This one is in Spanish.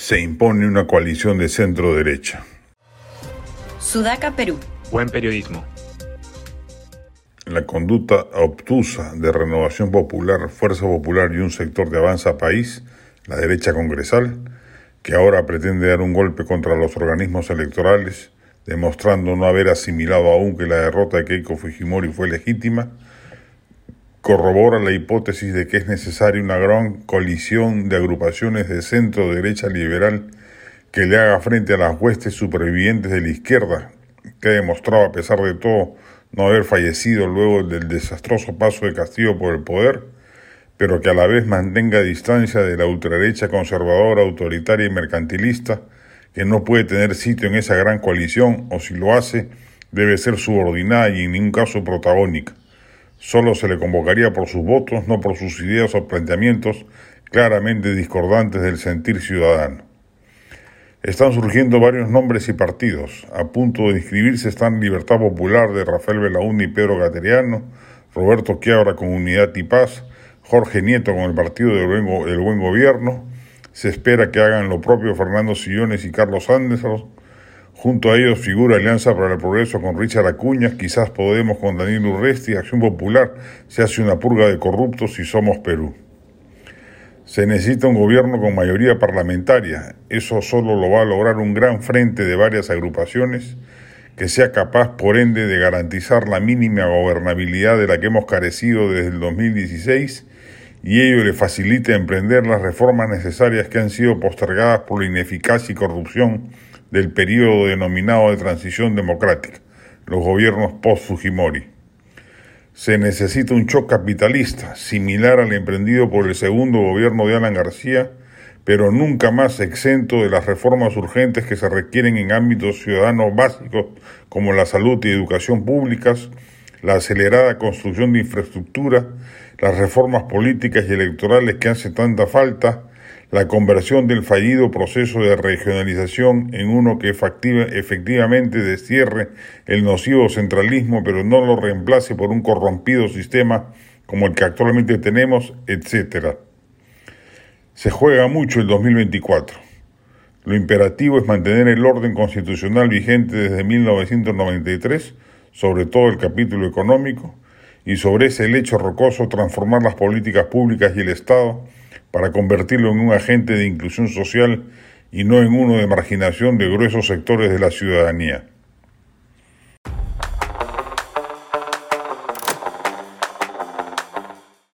se impone una coalición de centro-derecha. Sudaca, Perú. Buen periodismo. La conducta obtusa de Renovación Popular, Fuerza Popular y un sector de Avanza País, la derecha congresal, que ahora pretende dar un golpe contra los organismos electorales, demostrando no haber asimilado aún que la derrota de Keiko Fujimori fue legítima, corrobora la hipótesis de que es necesaria una gran colisión de agrupaciones de centro derecha liberal que le haga frente a las huestes supervivientes de la izquierda, que ha demostrado a pesar de todo no haber fallecido luego del desastroso paso de Castillo por el poder, pero que a la vez mantenga distancia de la ultraderecha conservadora, autoritaria y mercantilista, que no puede tener sitio en esa gran coalición, o si lo hace, debe ser subordinada y en ningún caso protagónica. Solo se le convocaría por sus votos, no por sus ideas o planteamientos claramente discordantes del sentir ciudadano. Están surgiendo varios nombres y partidos. A punto de inscribirse están Libertad Popular de Rafael Belaúnde y Pedro Gateriano, Roberto Quiabra con Unidad y Paz, Jorge Nieto con el Partido del Buen, Gobierno. Se espera que hagan lo propio Fernando Sillones y Carlos Anderson, Junto a ellos figura Alianza para el Progreso con Richard Acuña, quizás Podemos con Daniel Urresti, Acción Popular, se hace una purga de corruptos y somos Perú. Se necesita un gobierno con mayoría parlamentaria, eso solo lo va a lograr un gran frente de varias agrupaciones que sea capaz, por ende, de garantizar la mínima gobernabilidad de la que hemos carecido desde el 2016 y ello le facilite emprender las reformas necesarias que han sido postergadas por la ineficacia y corrupción del periodo denominado de transición democrática, los gobiernos post-Fujimori. Se necesita un shock capitalista, similar al emprendido por el segundo gobierno de Alan García, pero nunca más exento de las reformas urgentes que se requieren en ámbitos ciudadanos básicos como la salud y educación públicas, la acelerada construcción de infraestructura, las reformas políticas y electorales que hacen tanta falta, la conversión del fallido proceso de regionalización en uno que efectivamente destierre el nocivo centralismo, pero no lo reemplace por un corrompido sistema como el que actualmente tenemos, etc. Se juega mucho el 2024. Lo imperativo es mantener el orden constitucional vigente desde 1993, sobre todo el capítulo económico, y sobre ese lecho rocoso transformar las políticas públicas y el Estado para convertirlo en un agente de inclusión social y no en uno de marginación de gruesos sectores de la ciudadanía.